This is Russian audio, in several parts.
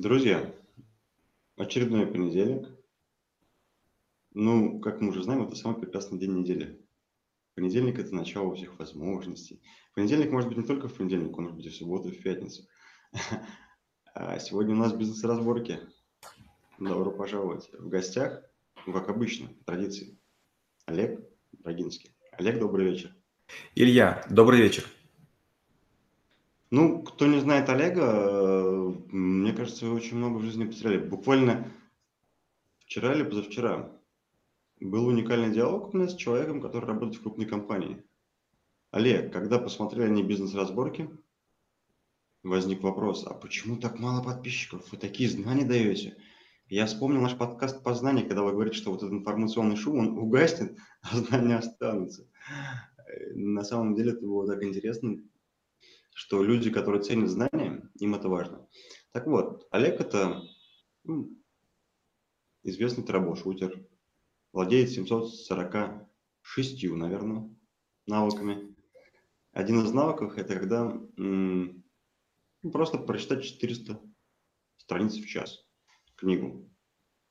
Друзья, очередной понедельник. Ну, как мы уже знаем, это самый прекрасный день недели. Понедельник– это начало всех возможностей. Понедельник может быть не только в понедельник, он может быть и в субботу, и в пятницу. А сегодня у нас бизнес-разборки. Добро пожаловать. В гостях, как обычно, по традиции, Олег Брагинский. Олег, добрый вечер. Илья, добрый вечер. Ну, кто не знает Олега, э, мне кажется, вы очень много в жизни потеряли. Буквально вчера или позавчера был уникальный диалог у меня с человеком, который работает в крупной компании. Олег, когда посмотрели они бизнес-разборки, возник вопрос, а почему так мало подписчиков? Вы такие знания даете? Я вспомнил наш подкаст по знанию, когда вы говорите, что вот этот информационный шум, он угаснет, а знания останутся. Э, на самом деле это было так интересно что люди, которые ценят знания, им это важно. Так вот, Олег – это ну, известный трэбл-шутер, владеет 746, наверное, навыками. Один из навыков – это когда м- ну, просто прочитать 400 страниц в час, книгу,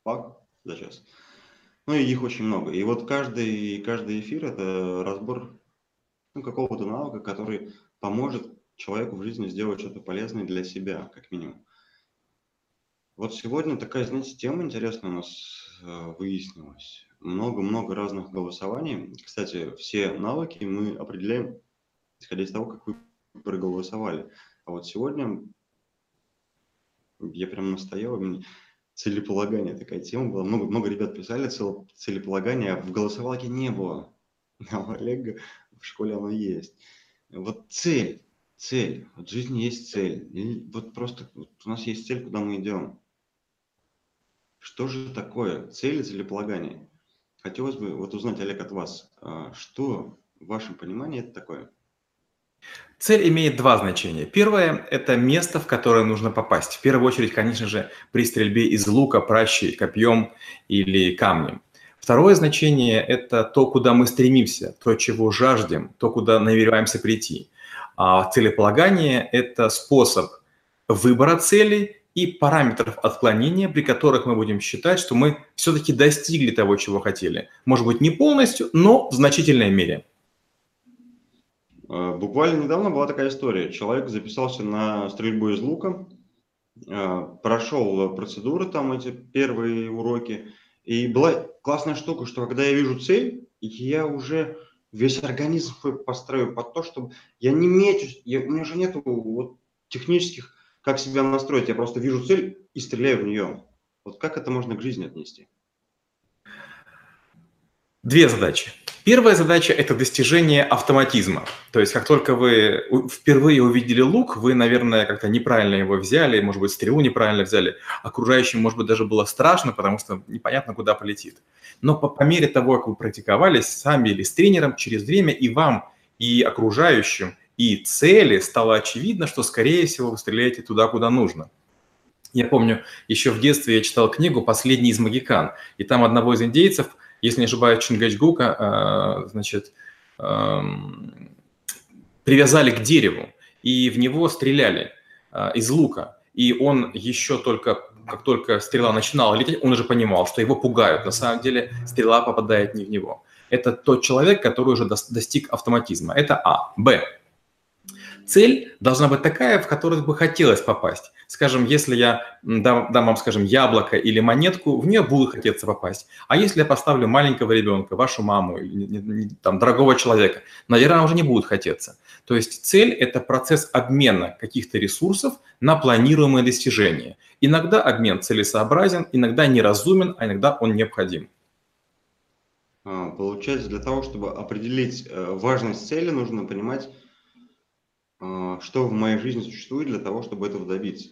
пак за час. Ну и их очень много. И вот каждый, каждый эфир – это разбор ну, какого-то навыка, который поможет человеку в жизни сделать что-то полезное для себя, как минимум. Вот сегодня такая, знаете, тема интересная у нас э, выяснилась. Много-много разных голосований. Кстати, все навыки мы определяем, исходя из того, как вы проголосовали. А вот сегодня я прям настоял, целеполагание такая тема была. Много, много ребят писали целеполагание, а в голосовалке не было. А у Олега в школе оно есть. Вот цель цель. Вот жизни есть цель. И вот просто вот у нас есть цель, куда мы идем. Что же такое цель и целеполагание? Хотелось бы вот узнать, Олег, от вас, а, что в вашем понимании это такое? Цель имеет два значения. Первое – это место, в которое нужно попасть. В первую очередь, конечно же, при стрельбе из лука, пращей, копьем или камнем. Второе значение – это то, куда мы стремимся, то, чего жаждем, то, куда намереваемся прийти. А целеполагание – это способ выбора целей и параметров отклонения, при которых мы будем считать, что мы все-таки достигли того, чего хотели. Может быть, не полностью, но в значительной мере. А, буквально недавно была такая история. Человек записался на стрельбу из лука, а, прошел процедуры, там эти первые уроки, и была классная штука, что когда я вижу цель, я уже весь организм построю под то, чтобы я не мечусь, я, у меня же нет вот технических, как себя настроить, я просто вижу цель и стреляю в нее. Вот как это можно к жизни отнести? Две задачи. Первая задача – это достижение автоматизма. То есть, как только вы впервые увидели лук, вы, наверное, как-то неправильно его взяли, может быть, стрелу неправильно взяли. Окружающим, может быть, даже было страшно, потому что непонятно, куда полетит. Но по, по мере того, как вы практиковались сами или с тренером, через время и вам, и окружающим, и цели стало очевидно, что, скорее всего, вы стреляете туда, куда нужно. Я помню, еще в детстве я читал книгу «Последний из магикан», и там одного из индейцев – если не ошибаюсь, Чингачгука, а, значит, привязали к дереву, и в него стреляли а, из лука. И он еще только, как только стрела начинала лететь, он уже понимал, что его пугают. На самом деле стрела попадает не в него. Это тот человек, который уже достиг автоматизма. Это А. Б цель должна быть такая, в которую бы хотелось попасть. Скажем, если я дам, дам вам, скажем, яблоко или монетку, в нее будет хотеться попасть. А если я поставлю маленького ребенка, вашу маму там, дорогого человека, наверное, уже не будет хотеться. То есть цель – это процесс обмена каких-то ресурсов на планируемые достижения. Иногда обмен целесообразен, иногда неразумен, а иногда он необходим. А, получается, для того, чтобы определить э, важность цели, нужно понимать, что в моей жизни существует для того, чтобы этого добиться.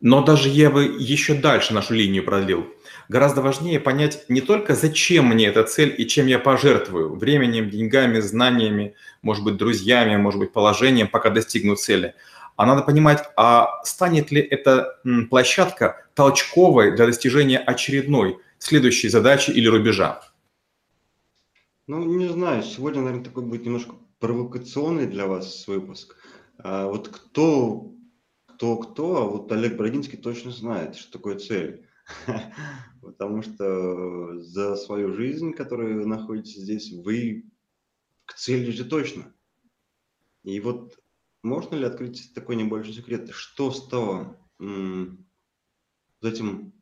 Но даже я бы еще дальше нашу линию продлил. Гораздо важнее понять не только, зачем мне эта цель и чем я пожертвую, временем, деньгами, знаниями, может быть, друзьями, может быть, положением, пока достигну цели. А надо понимать, а станет ли эта площадка толчковой для достижения очередной, следующей задачи или рубежа? Ну, не знаю, сегодня, наверное, такой будет немножко провокационный для вас выпуск. А вот кто, кто-кто, а вот Олег Брагинский точно знает, что такое цель. Потому что за свою жизнь, которую вы находитесь здесь, вы к цели же точно. И вот можно ли открыть такой небольшой секрет, что стало вот этим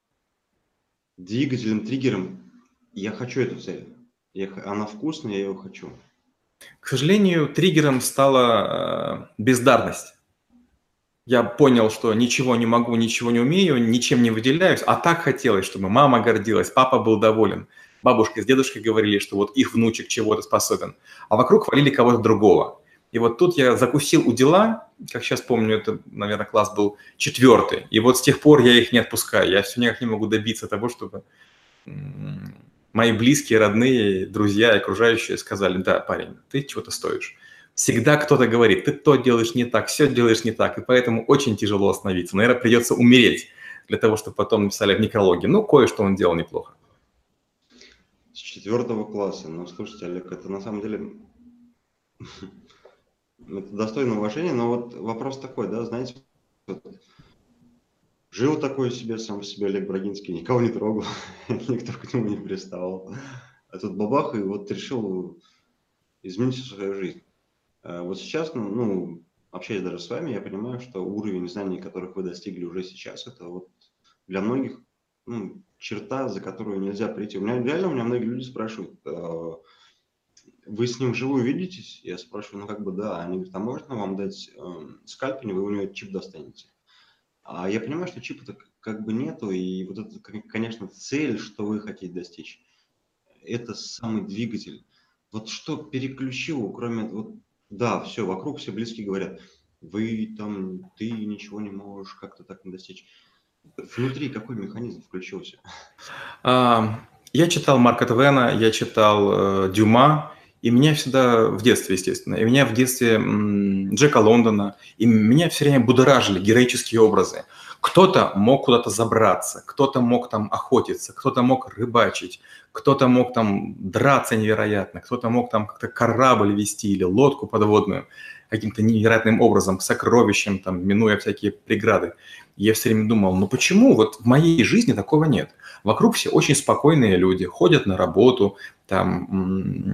двигателем, триггером, я хочу эту цель, я, она вкусная, я ее хочу. К сожалению, триггером стала э, бездарность. Я понял, что ничего не могу, ничего не умею, ничем не выделяюсь, а так хотелось, чтобы мама гордилась, папа был доволен. Бабушка с дедушкой говорили, что вот их внучек чего-то способен, а вокруг хвалили кого-то другого. И вот тут я закусил у дела, как сейчас помню, это, наверное, класс был четвертый. И вот с тех пор я их не отпускаю. Я все никак не могу добиться того, чтобы мои близкие, родные, друзья и окружающие сказали, да, парень, ты чего-то стоишь. Всегда кто-то говорит, ты то делаешь не так, все делаешь не так, и поэтому очень тяжело остановиться. Наверное, придется умереть для того, чтобы потом написали в некрологе. Ну, кое-что он делал неплохо. С четвертого класса. Ну, слушайте, Олег, это на самом деле это достойно уважения, но вот вопрос такой, да, знаете, вот, жил такой себе, сам себе Олег Брагинский, никого не трогал, никто к нему не приставал. А тут бабах, и вот решил изменить свою жизнь. А вот сейчас, ну, ну, общаясь даже с вами, я понимаю, что уровень знаний, которых вы достигли уже сейчас, это вот для многих ну, черта, за которую нельзя прийти. У меня реально, у меня многие люди спрашивают, а, вы с ним вживую видитесь? Я спрашиваю, ну как бы да. Они говорят, а можно вам дать э, скальпель, вы у него чип достанете? А я понимаю, что чипа-то как бы нету, и вот это, конечно, цель, что вы хотите достичь, это самый двигатель. Вот что переключило, кроме вот, да, все, вокруг все близкие говорят, вы там, ты ничего не можешь как-то так не достичь. Внутри какой механизм включился? Я читал Марка Твена, я читал э, Дюма, и меня всегда в детстве, естественно, и меня в детстве Джека Лондона, и меня все время будоражили героические образы. Кто-то мог куда-то забраться, кто-то мог там охотиться, кто-то мог рыбачить, кто-то мог там драться невероятно, кто-то мог там как-то корабль вести или лодку подводную каким-то невероятным образом, сокровищем, там, минуя всякие преграды. Я все время думал, ну почему вот в моей жизни такого нет? Вокруг все очень спокойные люди, ходят на работу, там,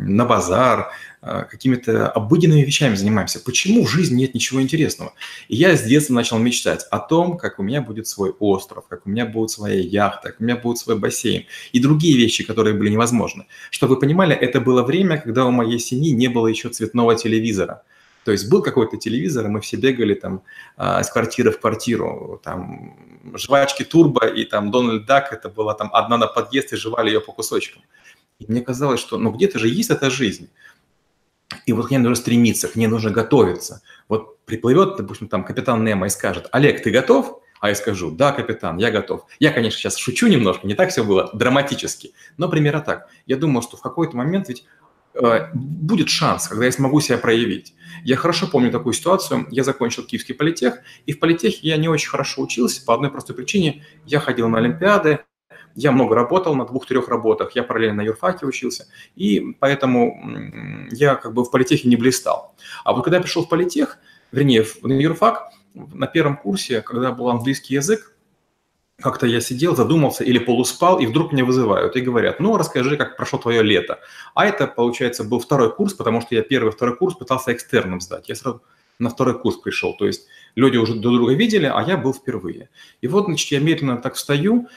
на базар, а, какими-то обыденными вещами занимаемся. Почему в жизни нет ничего интересного? И я с детства начал мечтать о том, как у меня будет свой остров, как у меня будет своя яхта, как у меня будет свой бассейн и другие вещи, которые были невозможны. Чтобы вы понимали, это было время, когда у моей семьи не было еще цветного телевизора. То есть был какой-то телевизор, и мы все бегали там а, из квартиры в квартиру, там жвачки Турбо и там Дональд Дак, это была там одна на подъезд и жевали ее по кусочкам. И мне казалось, что ну где-то же есть эта жизнь. И вот к ней нужно стремиться, к ней нужно готовиться. Вот приплывет, допустим, там капитан Немо и скажет, Олег, ты готов? А я скажу, да, капитан, я готов. Я, конечно, сейчас шучу немножко, не так все было драматически, но примерно так. Я думаю, что в какой-то момент ведь Э, будет шанс, когда я смогу себя проявить. Я хорошо помню такую ситуацию. Я закончил Киевский политех, и в политехе я не очень хорошо учился по одной простой причине. Я ходил на Олимпиады, я много работал на двух-трех работах, я параллельно на юрфаке учился, и поэтому я как бы в политехе не блистал. А вот когда я пришел в политех, вернее, на юрфак, на первом курсе, когда был английский язык, как-то я сидел, задумался или полуспал, и вдруг меня вызывают и говорят, ну, расскажи, как прошло твое лето. А это, получается, был второй курс, потому что я первый, второй курс пытался экстерном сдать. Я сразу на второй курс пришел, то есть люди уже друг друга видели, а я был впервые. И вот, значит, я медленно так встаю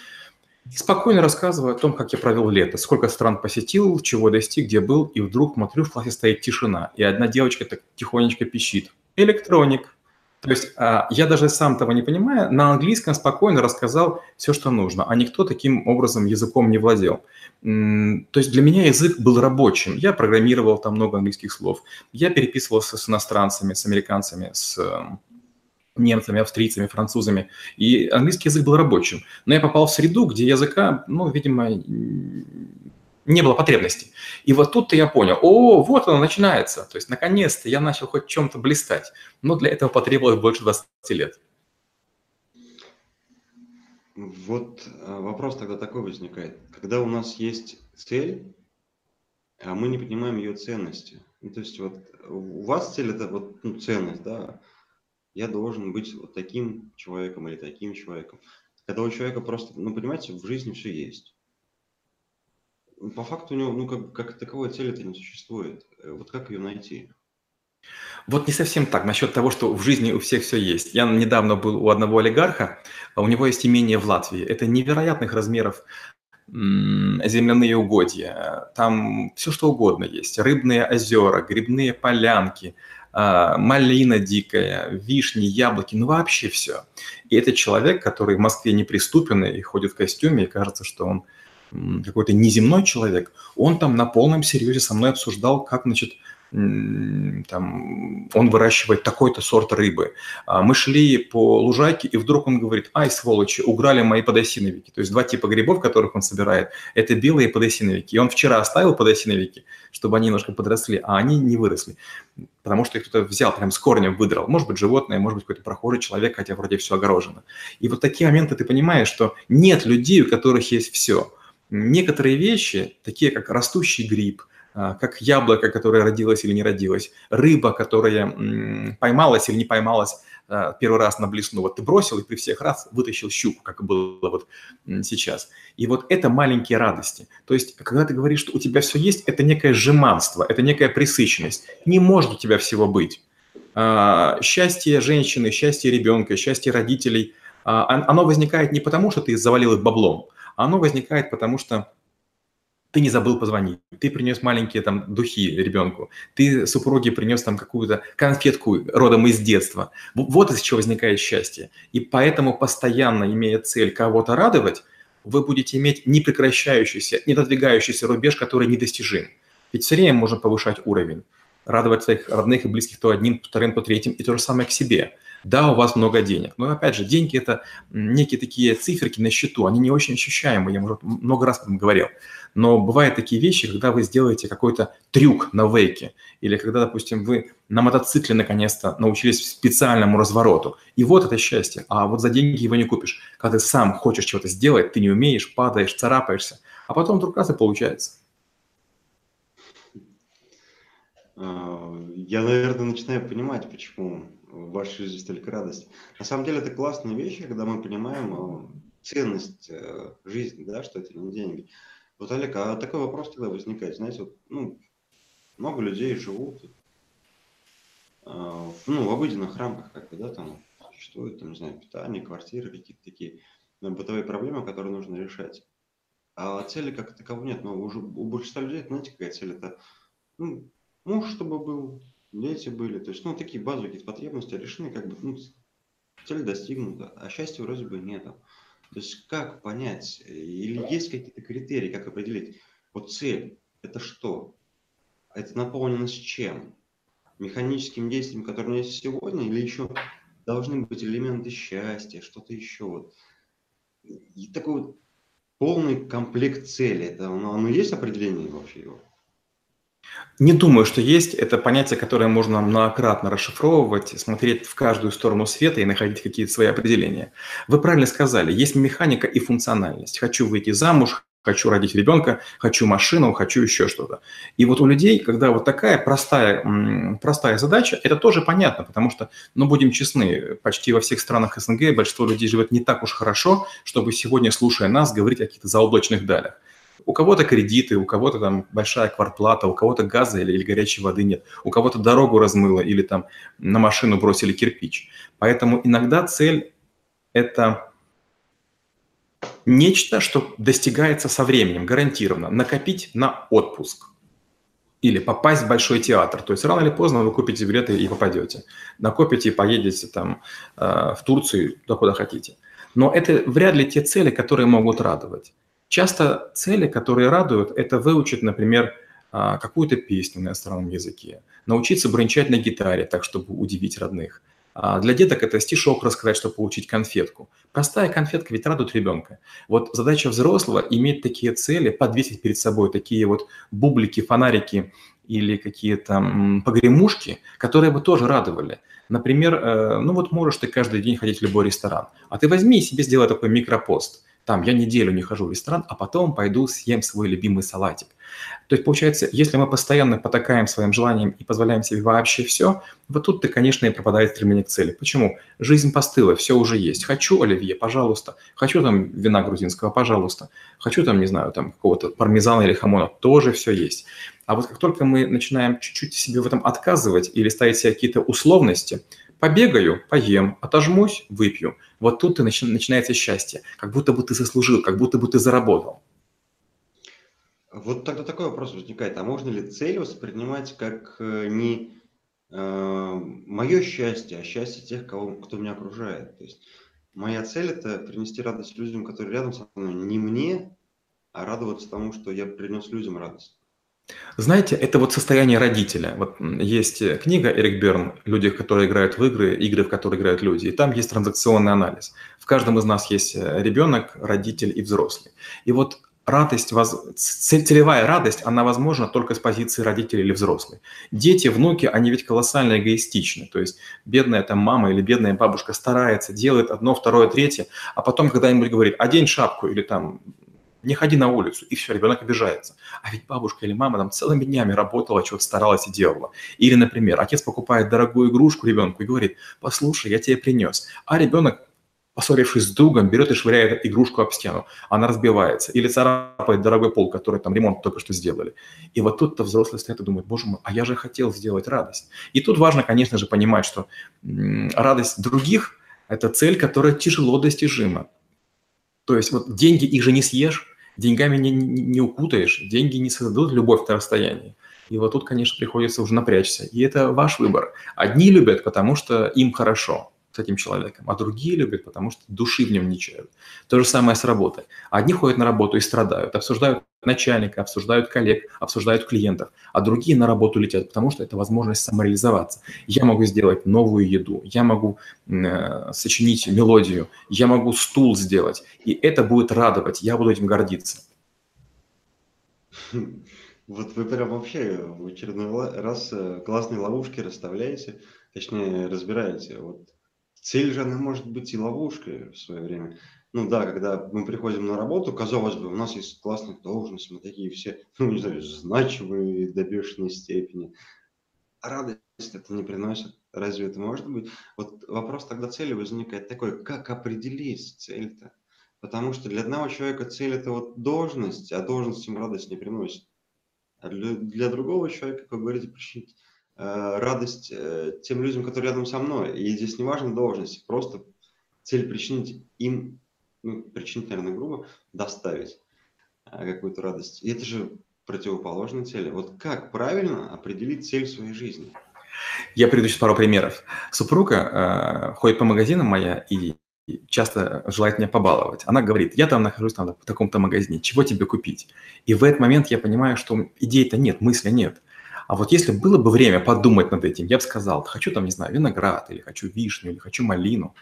и спокойно рассказываю о том, как я провел лето, сколько стран посетил, чего достиг, где был, и вдруг смотрю, в классе стоит тишина, и одна девочка так тихонечко пищит. Электроник, то есть а, я даже сам того не понимая, на английском спокойно рассказал все, что нужно, а никто таким образом языком не владел. То есть для меня язык был рабочим. Я программировал там много английских слов. Я переписывался с иностранцами, с американцами, с немцами, австрийцами, французами. И английский язык был рабочим. Но я попал в среду, где языка, ну, видимо, не было потребности. И вот тут-то я понял, о, вот оно начинается. То есть, наконец-то я начал хоть чем-то блистать. Но для этого потребовалось больше 20 лет. Вот а, вопрос тогда такой возникает. Когда у нас есть цель, а мы не понимаем ее ценности. Ну, то есть вот у вас цель это вот ну, ценность, да, я должен быть вот таким человеком или таким человеком. Когда у человека просто, ну, понимаете, в жизни все есть. По факту у него, ну, как, как таковой цели это не существует. Э, вот как ее найти? Вот не совсем так, насчет того, что в жизни у всех все есть. Я недавно был у одного олигарха, а у него есть имение в Латвии. Это невероятных размеров земляные угодья, там все что угодно есть. Рыбные озера, грибные полянки, малина дикая, вишни, яблоки, ну вообще все. И это человек, который в Москве неприступен и ходит в костюме, и кажется, что он какой-то неземной человек, он там на полном серьезе со мной обсуждал, как, значит, там, он выращивает такой-то сорт рыбы. А мы шли по лужайке, и вдруг он говорит, ай, сволочи, уграли мои подосиновики. То есть два типа грибов, которых он собирает, это белые подосиновики. И он вчера оставил подосиновики, чтобы они немножко подросли, а они не выросли. Потому что их кто-то взял, прям с корнем выдрал. Может быть, животное, может быть, какой-то прохожий человек, хотя вроде все огорожено. И вот такие моменты ты понимаешь, что нет людей, у которых есть все. Некоторые вещи, такие как растущий гриб – как яблоко, которое родилось или не родилось, рыба, которая поймалась или не поймалась а, первый раз на блесну. Вот ты бросил и при всех раз вытащил щуку, как было вот сейчас. И вот это маленькие радости. То есть, когда ты говоришь, что у тебя все есть, это некое жеманство, это некая присыщенность. Не может у тебя всего быть. А, счастье женщины, счастье ребенка, счастье родителей, оно возникает не потому, что ты завалил их баблом, оно возникает потому, что ты не забыл позвонить, ты принес маленькие там духи ребенку, ты супруге принес там какую-то конфетку родом из детства. Вот из чего возникает счастье. И поэтому постоянно, имея цель кого-то радовать, вы будете иметь непрекращающийся, недодвигающийся рубеж, который недостижим. Ведь все время можно повышать уровень, радовать своих родных и близких то одним, то вторым, то третьим, и то же самое к себе – да, у вас много денег. Но опять же, деньги – это некие такие циферки на счету, они не очень ощущаемые, я уже много раз этом говорил. Но бывают такие вещи, когда вы сделаете какой-то трюк на вейке, или когда, допустим, вы на мотоцикле наконец-то научились специальному развороту. И вот это счастье. А вот за деньги его не купишь. Когда ты сам хочешь чего-то сделать, ты не умеешь, падаешь, царапаешься, а потом вдруг раз и получается. А, я, наверное, начинаю понимать, почему в вашей жизни столько радости. На самом деле это классная вещь, когда мы понимаем э, ценность э, жизни, да, что это не деньги. Вот, Олег, а такой вопрос тогда возникает, знаете, вот, ну, много людей живут э, ну, в обыденных рамках, как бы, да, там существует, там, не знаю, питание, квартиры, какие-то такие бытовые проблемы, которые нужно решать. А цели как таковой нет, но уже у большинства людей, знаете, какая цель? Это ну, муж, чтобы был, дети были. То есть, ну, такие базовые потребности решены, как бы, ну, цель достигнута, а счастья вроде бы нету. То есть, как понять, или есть какие-то критерии, как определить, вот цель, это что? Это наполнено с чем? Механическим действием, которое у меня есть сегодня, или еще должны быть элементы счастья, что-то еще вот. И такой вот полный комплект цели. Это оно, оно есть определение вообще его? Не думаю, что есть. Это понятие, которое можно многократно расшифровывать, смотреть в каждую сторону света и находить какие-то свои определения. Вы правильно сказали, есть механика и функциональность. Хочу выйти замуж, хочу родить ребенка, хочу машину, хочу еще что-то. И вот у людей, когда вот такая простая, простая задача, это тоже понятно, потому что, ну, будем честны, почти во всех странах СНГ большинство людей живет не так уж хорошо, чтобы сегодня, слушая нас, говорить о каких-то заоблачных далях. У кого-то кредиты, у кого-то там большая квартплата, у кого-то газа или, или горячей воды нет, у кого-то дорогу размыло или там на машину бросили кирпич. Поэтому иногда цель – это нечто, что достигается со временем, гарантированно. Накопить на отпуск или попасть в большой театр. То есть рано или поздно вы купите билеты и попадете. Накопите и поедете там э, в Турцию, куда хотите. Но это вряд ли те цели, которые могут радовать. Часто цели, которые радуют, это выучить, например, а, какую-то песню на иностранном языке, научиться бренчать на гитаре так, чтобы удивить родных. А для деток это стишок рассказать, чтобы получить конфетку. Простая конфетка ведь радует ребенка. Вот задача взрослого – иметь такие цели, подвесить перед собой такие вот бублики, фонарики или какие-то погремушки, которые бы тоже радовали. Например, э, ну вот можешь ты каждый день ходить в любой ресторан, а ты возьми и себе сделай такой микропост – там, я неделю не хожу в ресторан, а потом пойду съем свой любимый салатик. То есть, получается, если мы постоянно потакаем своим желаниям и позволяем себе вообще все, вот тут ты, конечно, и пропадает стремление к цели. Почему? Жизнь постыла, все уже есть. Хочу оливье, пожалуйста. Хочу там вина грузинского, пожалуйста. Хочу там, не знаю, там какого-то пармезана или хамона, тоже все есть. А вот как только мы начинаем чуть-чуть себе в этом отказывать или ставить себе какие-то условности, побегаю, поем, отожмусь, выпью, вот тут и начинается счастье. Как будто бы ты заслужил, как будто бы ты заработал. Вот тогда такой вопрос возникает, а можно ли цель воспринимать как э, не э, мое счастье, а счастье тех, кого, кто меня окружает? То есть моя цель – это принести радость людям, которые рядом со мной, не мне, а радоваться тому, что я принес людям радость. Знаете, это вот состояние родителя. Вот есть э, книга Эрик Берн «Люди, которые играют в игры, игры, в которые играют люди». И там есть транзакционный анализ. В каждом из нас есть э, ребенок, родитель и взрослый. И вот радость, целевая радость, она возможна только с позиции родителей или взрослых. Дети, внуки, они ведь колоссально эгоистичны. То есть бедная там мама или бедная бабушка старается, делает одно, второе, третье, а потом когда-нибудь говорит, одень шапку или там не ходи на улицу, и все, ребенок обижается. А ведь бабушка или мама там целыми днями работала, чего-то старалась и делала. Или, например, отец покупает дорогую игрушку ребенку и говорит, послушай, я тебе принес. А ребенок поссорившись с другом, берет и швыряет игрушку об стену. Она разбивается. Или царапает дорогой пол, который там ремонт только что сделали. И вот тут-то взрослые стоят и думают, боже мой, а я же хотел сделать радость. И тут важно, конечно же, понимать, что радость других – это цель, которая тяжело достижима. То есть вот деньги, их же не съешь, деньгами не, не, укутаешь, деньги не создадут любовь на расстоянии. И вот тут, конечно, приходится уже напрячься. И это ваш выбор. Одни любят, потому что им хорошо – с этим человеком, а другие любят, потому что души в нем не чают. То же самое с работой. Одни ходят на работу и страдают, обсуждают начальника, обсуждают коллег, обсуждают клиентов, а другие на работу летят, потому что это возможность самореализоваться. Я могу сделать новую еду, я могу э, сочинить мелодию, я могу стул сделать, и это будет радовать, я буду этим гордиться. Вот вы прям вообще в очередной раз э, классные ловушки расставляете, точнее разбираете. Вот Цель же, она может быть и ловушкой в свое время. Ну да, когда мы приходим на работу, казалось бы, у нас есть классные должности, мы такие все, ну не знаю, значимые до бешеной степени. А радость это не приносит. Разве это может быть? Вот вопрос тогда цели возникает такой, как определить цель-то? Потому что для одного человека цель это вот должность, а должность ему радость не приносит. А для, для другого человека, как вы говорите, причинить радость э, тем людям, которые рядом со мной. И здесь не важна должность, просто цель причинить им, ну, причинить, наверное, грубо, доставить э, какую-то радость. И это же противоположные цели. Вот как правильно определить цель своей жизни? Я приведу сейчас пару примеров. Супруга э, ходит по магазинам моя и часто желает меня побаловать. Она говорит, я там нахожусь там, в таком-то магазине, чего тебе купить? И в этот момент я понимаю, что идей-то нет, мысли нет. А вот если было бы время подумать над этим, я бы сказал, хочу там, не знаю, виноград, или хочу вишню, или хочу малину.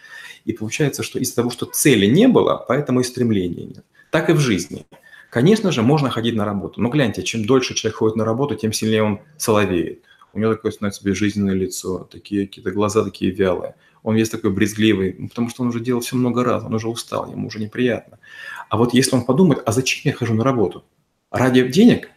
И получается, что из-за того, что цели не было, поэтому и стремления нет. Так и в жизни. Конечно же, можно ходить на работу. Но гляньте, чем дольше человек ходит на работу, тем сильнее он соловеет. У него такое становится безжизненное лицо, такие какие-то глаза такие вялые. Он весь такой брезгливый, ну, потому что он уже делал все много раз, он уже устал, ему уже неприятно. А вот если он подумает, а зачем я хожу на работу? Ради денег?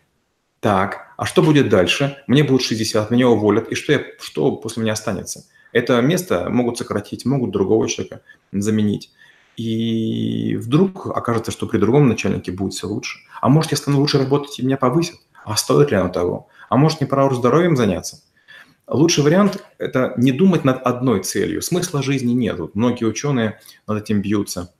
Так, а что будет дальше? Мне будет 60, меня уволят, и что, я, что после меня останется? Это место могут сократить, могут другого человека заменить. И вдруг окажется, что при другом начальнике будет все лучше. А может, я стану лучше работать, и меня повысят? А стоит ли оно того? А может, не пора уже здоровьем заняться? Лучший вариант – это не думать над одной целью. Смысла жизни нет. Многие ученые над этим бьются.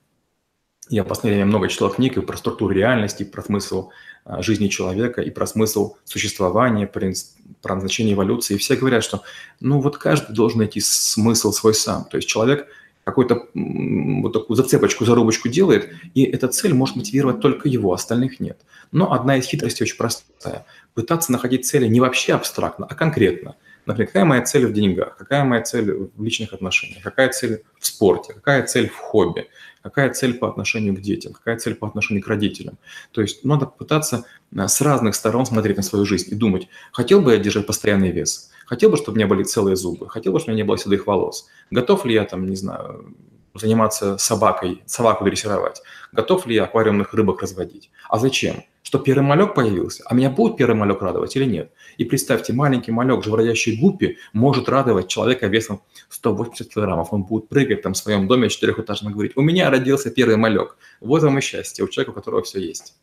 Я в последнее время много читал книг и про структуру реальности, про смысл а, жизни человека и про смысл существования, про, назначение эволюции. И все говорят, что ну вот каждый должен найти смысл свой сам. То есть человек какую-то вот такую зацепочку, зарубочку делает, и эта цель может мотивировать только его, остальных нет. Но одна из хитростей очень простая. Пытаться находить цели не вообще абстрактно, а конкретно – Например, какая моя цель в деньгах, какая моя цель в личных отношениях, какая цель в спорте, какая цель в хобби, какая цель по отношению к детям, какая цель по отношению к родителям. То есть надо пытаться э, с разных сторон смотреть на свою жизнь и думать, хотел бы я держать постоянный вес, хотел бы, чтобы у меня были целые зубы, хотел бы, чтобы у меня не было седых волос, готов ли я там, не знаю, заниматься собакой, собаку дрессировать? Готов ли я аквариумных рыбок разводить? А зачем? Что первый малек появился? А меня будет первый малек радовать или нет? И представьте, маленький малек, живородящий гуппи, может радовать человека весом 180 килограммов. Он будет прыгать там в своем доме четырехэтажном и говорить, у меня родился первый малек. Вот вам и счастье, у человека, у которого все есть.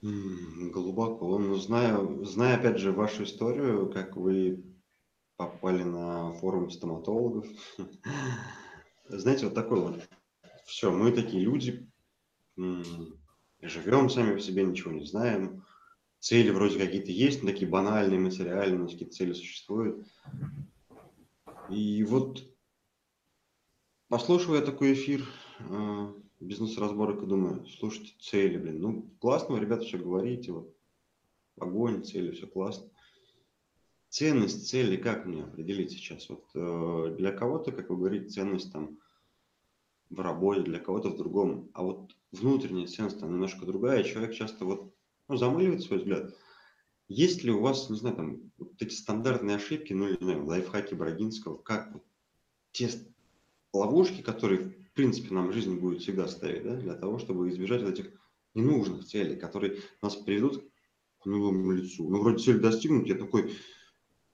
Глубоко. Ну, знаю, зная, опять же, вашу историю, как вы попали на форум стоматологов. Знаете, вот такой вот. Все, мы такие люди, живем сами по себе, ничего не знаем. Цели вроде какие-то есть, но такие банальные, материальные, какие-то цели существуют. И вот послушал я такой эфир, а, бизнес-разборок и думаю, слушайте, цели, блин, ну классно вы, ребята, все говорите, вот огонь, цели, все классно. Ценность цели как мне определить сейчас? Вот э, для кого-то, как вы говорите, ценность там в работе, для кого-то в другом, а вот внутренняя ценность там немножко другая, человек часто вот ну, замыливает свой взгляд. Есть ли у вас, не знаю, там вот эти стандартные ошибки, ну, не знаю, лайфхаки Брагинского, как вот те ловушки, которые в принципе, нам жизнь будет всегда ставить, да, для того, чтобы избежать этих ненужных целей, которые нас приведут к новому лицу. Ну, вроде цель достигнуть, я такой,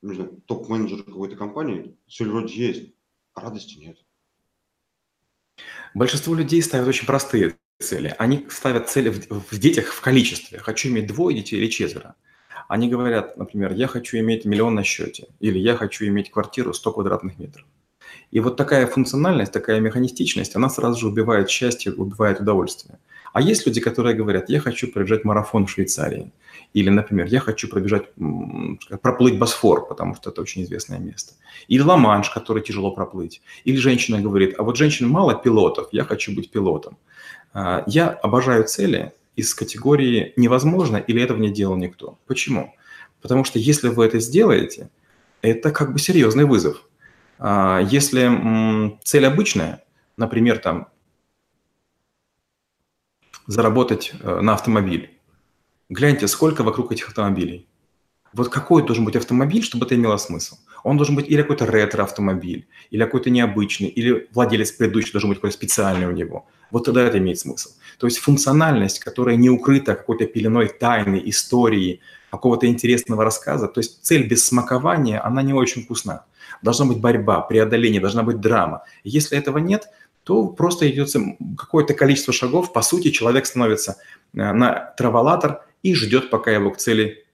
не знаю, топ-менеджер какой-то компании, цель вроде есть, а радости нет. Большинство людей ставят очень простые цели. Они ставят цели в, детях в количестве. Хочу иметь двое детей или четверо. Они говорят, например, я хочу иметь миллион на счете, или я хочу иметь квартиру 100 квадратных метров. И вот такая функциональность, такая механистичность, она сразу же убивает счастье, убивает удовольствие. А есть люди, которые говорят, я хочу пробежать марафон в Швейцарии. Или, например, я хочу пробежать, проплыть Босфор, потому что это очень известное место. Или Ла-Манш, который тяжело проплыть. Или женщина говорит, а вот женщин мало пилотов, я хочу быть пилотом. А, я обожаю цели из категории «невозможно» или «этого не делал никто». Почему? Потому что если вы это сделаете, это как бы серьезный вызов. А, если цель обычная, например, там заработать э, на автомобиль, гляньте, сколько вокруг этих автомобилей. Вот какой должен быть автомобиль, чтобы это имело смысл? Он должен быть или какой-то ретро-автомобиль, или какой-то необычный, или владелец предыдущий должен быть какой-то специальный у него. Вот тогда это имеет смысл. То есть функциональность, которая не укрыта какой-то пеленой тайны, истории, какого-то интересного рассказа, то есть цель без смакования, она не очень вкусна. Должна быть борьба, преодоление, должна быть драма. Если этого нет, то просто идется какое-то количество шагов. По сути, человек становится э, на траволатор и ждет, пока его к цели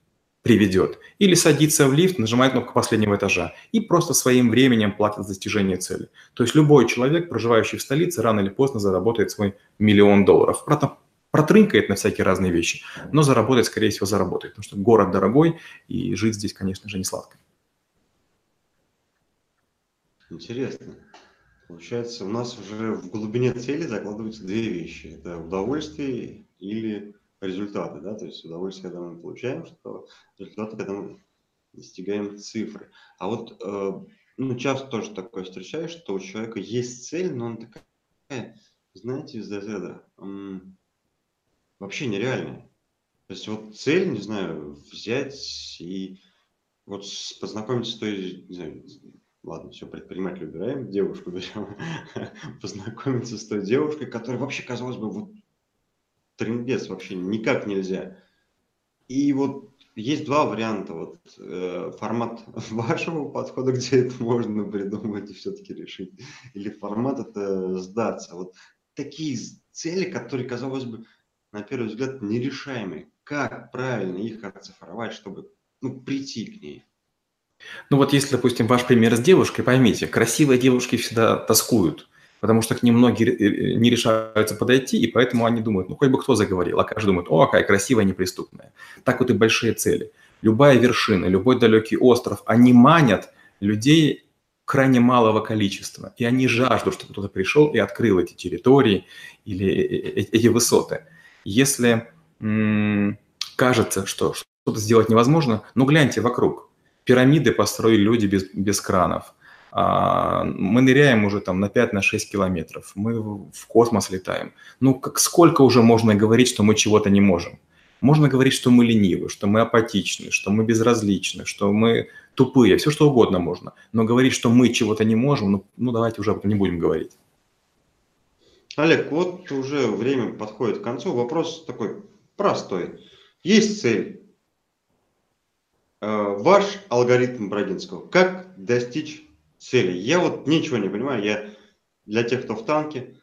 приведет. Или садится в лифт, нажимает кнопку последнего этажа и просто своим временем платит за достижение цели. То есть любой человек, проживающий в столице, рано или поздно заработает свой миллион долларов. Правда, протрынкает на всякие разные вещи, но заработает, скорее всего, заработает, потому что город дорогой, и жить здесь, конечно же, не сладко. Интересно. Получается, у нас уже в глубине цели закладываются две вещи. Это удовольствие или результаты. Да? То есть удовольствие, когда мы получаем что результаты, когда мы достигаем цифры. А вот э, ну, часто тоже такое встречаешь, что у человека есть цель, но он такая, знаете, из разряда вообще нереальная. То есть вот цель, не знаю, взять и вот познакомиться с той, не знаю, ладно, все, предпринимателя убираем, девушку берем, познакомиться с той девушкой, которая вообще, казалось бы, вот трендец вообще никак нельзя. И вот есть два варианта. Вот э, формат вашего подхода, где это можно придумать и все-таки решить, или формат это сдаться. Вот такие цели, которые, казалось бы, на первый взгляд, нерешаемые. Как правильно их оцифровать, чтобы ну, прийти к ней? Ну вот если, допустим, ваш пример с девушкой, поймите, красивые девушки всегда тоскуют, потому что к ним многие э, не решаются подойти, и поэтому они думают, ну хоть бы кто заговорил, а каждый думает, о, какая красивая, неприступная. Так вот и большие цели. Любая вершина, любой далекий остров, они манят людей крайне малого количества, и они жаждут, чтобы кто-то пришел и открыл эти территории или э, э, эти высоты. Если кажется, что что-то сделать невозможно, ну гляньте вокруг – Пирамиды построили люди без, без кранов. А, мы ныряем уже там на 5-6 на километров. Мы в космос летаем. Ну, как, сколько уже можно говорить, что мы чего-то не можем? Можно говорить, что мы ленивы, что мы апатичны, что мы безразличны, что мы тупые, все что угодно можно. Но говорить, что мы чего-то не можем, ну, ну давайте уже не будем говорить. Олег, вот уже время подходит к концу. Вопрос такой простой. Есть цель. Э, ваш алгоритм Брагинского. Как достичь цели? Я вот ничего не понимаю. Я для тех, кто в танке,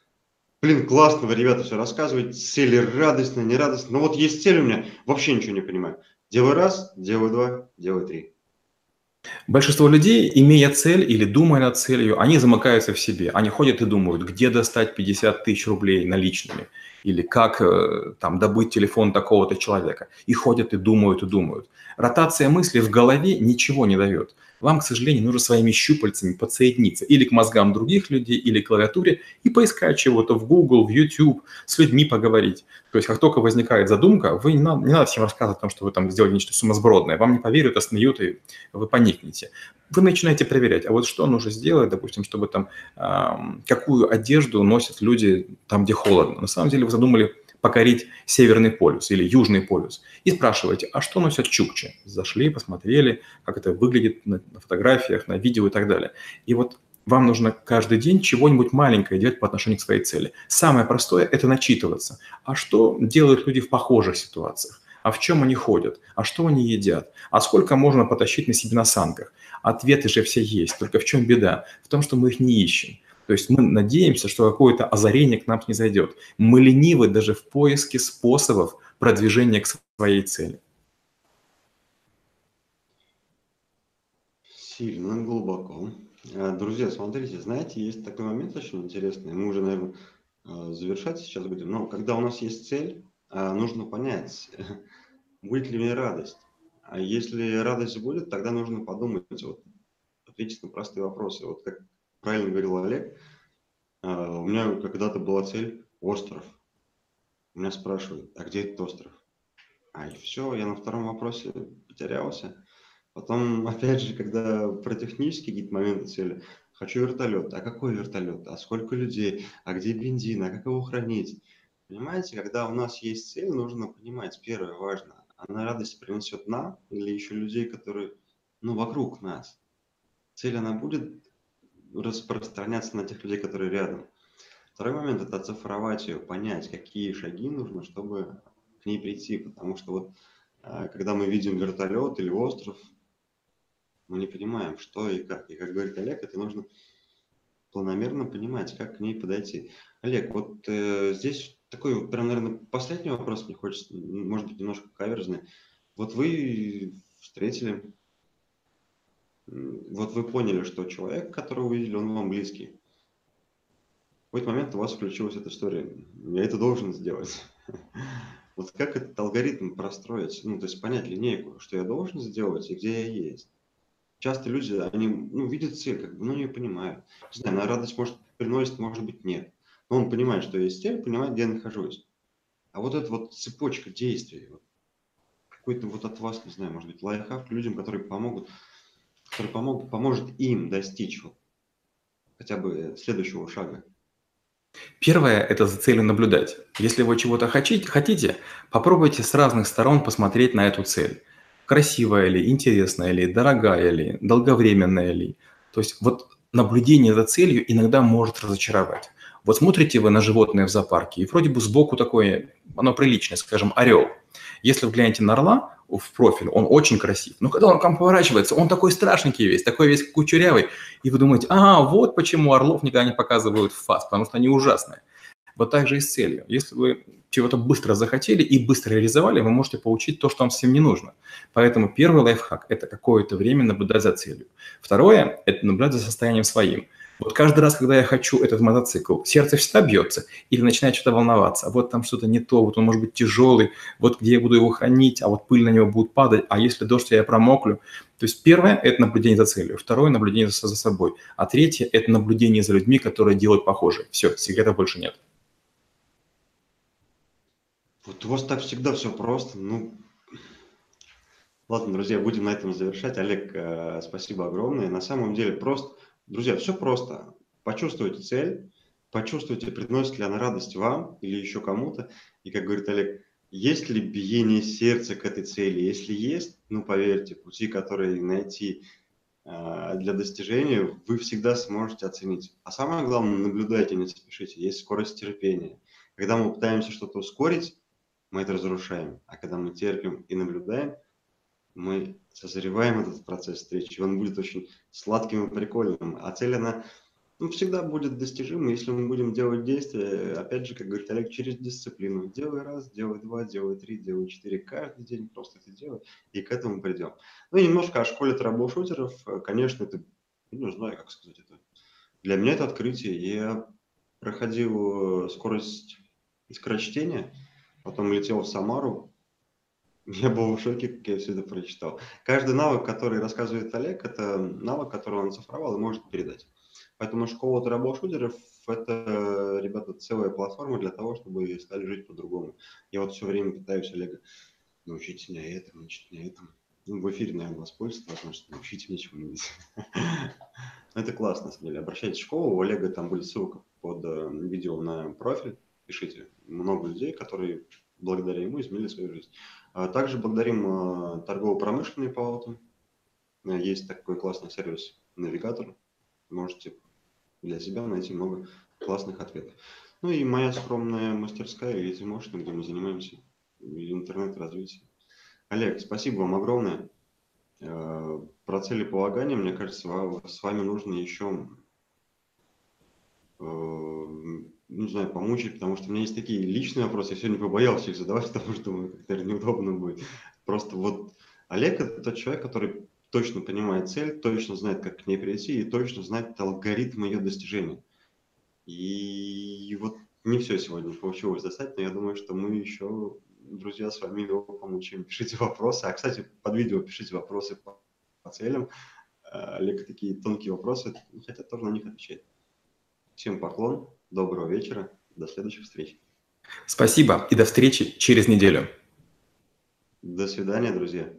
блин, классно вы, ребята, все рассказываете, цели радостно, не радостно. Но вот есть цель у меня, вообще ничего не понимаю. Делай раз, делай два, делай три. Большинство людей, имея цель или думая над целью, они замыкаются в себе. Они ходят и думают, где достать 50 тысяч рублей наличными, или как э, там добыть телефон такого-то человека. И ходят и думают и думают. Ротация мысли в голове ничего не дает вам, к сожалению, нужно своими щупальцами подсоединиться или к мозгам других людей, или к клавиатуре и поискать чего-то в Google, в YouTube, с людьми поговорить. То есть как только возникает задумка, вы не надо, не надо всем рассказывать о том, что вы там сделали нечто сумасбродное. Вам не поверят, осмеют, и вы поникнете. Вы начинаете проверять, а вот что нужно сделать, допустим, чтобы там, э, какую одежду носят люди там, где холодно. На самом деле задумали покорить Северный полюс или Южный полюс. И спрашиваете, а что носят чукчи? Зашли, посмотрели, как это выглядит на, на фотографиях, на видео и так далее. И вот вам нужно каждый день чего-нибудь маленькое делать по отношению к своей цели. Самое простое – это начитываться. А что делают люди в похожих ситуациях? А в чем они ходят? А что они едят? А сколько можно потащить на себе на санках? Ответы же все есть. Только в чем беда? В том, что мы их не ищем. То есть мы надеемся, что какое-то озарение к нам не зайдет. Мы ленивы даже в поиске способов продвижения к своей цели. Сильно, глубоко. А, друзья, смотрите, знаете, есть такой момент очень интересный. Мы уже, наверное, а, завершать сейчас будем. Но когда у нас есть цель, а, нужно понять, будет ли мне радость. А если радость будет, тогда нужно подумать, вот, ответить на простые вопросы. Вот как правильно говорил Олег, а, у меня когда-то была цель остров. Меня спрашивают, а где этот остров? А и все, я на втором вопросе потерялся. Потом, опять же, когда про технические какие-то моменты цели, хочу вертолет. А какой вертолет? А сколько людей? А где бензин? А как его хранить? Понимаете, когда у нас есть цель, нужно понимать, первое, важно, она радость принесет нам или еще людей, которые, ну, вокруг нас. Цель, она будет распространяться на тех людей, которые рядом. Второй момент – это оцифровать ее, понять, какие шаги нужно, чтобы к ней прийти. Потому что вот а, когда мы видим вертолет или остров, мы не понимаем, что и как. И как говорит Олег, это нужно планомерно понимать, как к ней подойти. Олег, вот э, здесь такой, прям, наверное, последний вопрос мне хочется, может быть, немножко каверзный. Вот вы встретили вот вы поняли, что человек, которого вы видели, он вам близкий. В какой-то момент у вас включилась эта история. Я это должен сделать. Вот как этот алгоритм простроить? Ну, то есть понять линейку, что я должен сделать и где я есть. Часто люди, они ну, видят цель, как бы, но не понимают. Не знаю, на радость может приносит, может быть, нет. Но он понимает, что есть цель, понимает, где я нахожусь. А вот эта вот цепочка действий, вот, какой-то вот от вас, не знаю, может быть, лайфхак людям, которые помогут который помог, поможет им достичь хотя бы следующего шага? Первое – это за целью наблюдать. Если вы чего-то хотите, попробуйте с разных сторон посмотреть на эту цель. Красивая ли, интересная ли, дорогая ли, долговременная ли. То есть вот наблюдение за целью иногда может разочаровать. Вот смотрите вы на животное в зоопарке, и вроде бы сбоку такое, оно приличное, скажем, орел. Если вы глянете на орла, в профиль, он очень красив. Но когда он к вам поворачивается, он такой страшненький весь, такой весь кучерявый. И вы думаете, а, вот почему орлов никогда не показывают в фас, потому что они ужасные. Вот так же и с целью. Если вы чего-то быстро захотели и быстро реализовали, вы можете получить то, что вам всем не нужно. Поэтому первый лайфхак – это какое-то время наблюдать за целью. Второе – это наблюдать за состоянием своим. Вот каждый раз, когда я хочу этот мотоцикл, сердце всегда бьется или начинает что-то волноваться. А вот там что-то не то, вот он может быть тяжелый, вот где я буду его хранить, а вот пыль на него будет падать, а если дождь, я промоклю. То есть первое – это наблюдение за целью, второе – наблюдение за, собой, а третье – это наблюдение за людьми, которые делают похоже. Все, секретов больше нет. Вот у вас так всегда все просто. Ну, ладно, друзья, будем на этом завершать. Олег, э, спасибо огромное. На самом деле просто Друзья, все просто. Почувствуйте цель, почувствуйте, приносит ли она радость вам или еще кому-то. И, как говорит Олег, есть ли биение сердца к этой цели? Если есть, ну, поверьте, пути, которые найти э, для достижения, вы всегда сможете оценить. А самое главное, наблюдайте, не спешите. Есть скорость терпения. Когда мы пытаемся что-то ускорить, мы это разрушаем. А когда мы терпим и наблюдаем, мы созреваем этот процесс встречи. Он будет очень сладким и прикольным. А цель, она ну, всегда будет достижима, если мы будем делать действия, опять же, как говорит Олег, через дисциплину. Делай раз, делай два, делай три, делай четыре, каждый день просто это делай, и к этому придем. Ну, и немножко о школе трэбл-шутеров. Конечно, это, ну, не знаю, как сказать это. Для меня это открытие. Я проходил э, скорость скорочтения, потом летел в Самару, я был в шоке, как я все это прочитал. Каждый навык, который рассказывает Олег, это навык, который он оцифровал и может передать. Поэтому школа трэбл-шутеров – это, ребята, целая платформа для того, чтобы стали жить по-другому. Я вот все время пытаюсь Олега научить меня этому, научить меня этому. Ну, в эфире, наверное, воспользоваться, потому что научите меня чему-нибудь. Это классно, на самом деле. Обращайтесь в школу, у Олега там будет ссылка под э, видео на профиль. Пишите. Много людей, которые благодаря ему изменили свою жизнь. А также благодарим э, торгово-промышленные палаты. Есть такой классный сервис «Навигатор». Можете для себя найти много классных ответов. Ну и моя скромная мастерская Elite Motion, где мы занимаемся интернет-развитием. Олег, спасибо вам огромное. Э, про целеполагание, мне кажется, с вами нужно еще, э, не знаю, помучить, потому что у меня есть такие личные вопросы. Я сегодня побоялся их задавать, потому что как-то неудобно будет. Просто вот Олег – это тот человек, который точно понимает цель, точно знает, как к ней прийти и точно знает алгоритм ее достижения. И вот не все сегодня получилось достать, но я думаю, что мы еще, друзья, с вами его помучим. Пишите вопросы. А, кстати, под видео пишите вопросы по, по целям. А, Олег такие тонкие вопросы, хотя тоже на них отвечает. Всем поклон, доброго вечера, до следующих встреч. Спасибо и до встречи через неделю. До свидания, друзья.